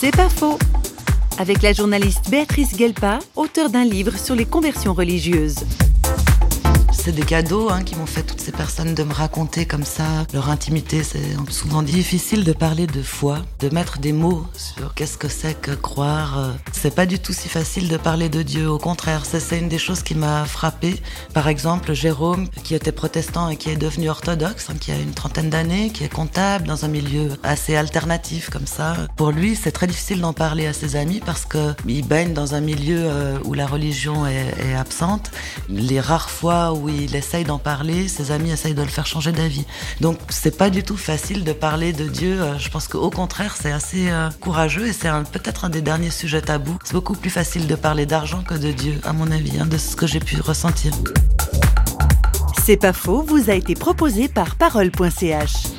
C'est pas faux. Avec la journaliste Béatrice Gelpa, auteure d'un livre sur les conversions religieuses c'est des cadeaux hein, qui m'ont fait toutes ces personnes de me raconter comme ça leur intimité. C'est souvent difficile de parler de foi, de mettre des mots sur qu'est-ce que c'est que croire. C'est pas du tout si facile de parler de Dieu. Au contraire, c'est une des choses qui m'a frappé. Par exemple, Jérôme, qui était protestant et qui est devenu orthodoxe, hein, qui a une trentaine d'années, qui est comptable dans un milieu assez alternatif comme ça. Pour lui, c'est très difficile d'en parler à ses amis parce qu'il baigne dans un milieu euh, où la religion est, est absente. Les rares fois où il il essaye d'en parler, ses amis essayent de le faire changer d'avis. Donc c'est pas du tout facile de parler de Dieu. Euh, je pense qu'au contraire, c'est assez euh, courageux et c'est peut-être un des derniers sujets tabous. C'est beaucoup plus facile de parler d'argent que de Dieu, à mon avis, hein, de ce que j'ai pu ressentir. C'est pas faux, vous a été proposé par parole.ch.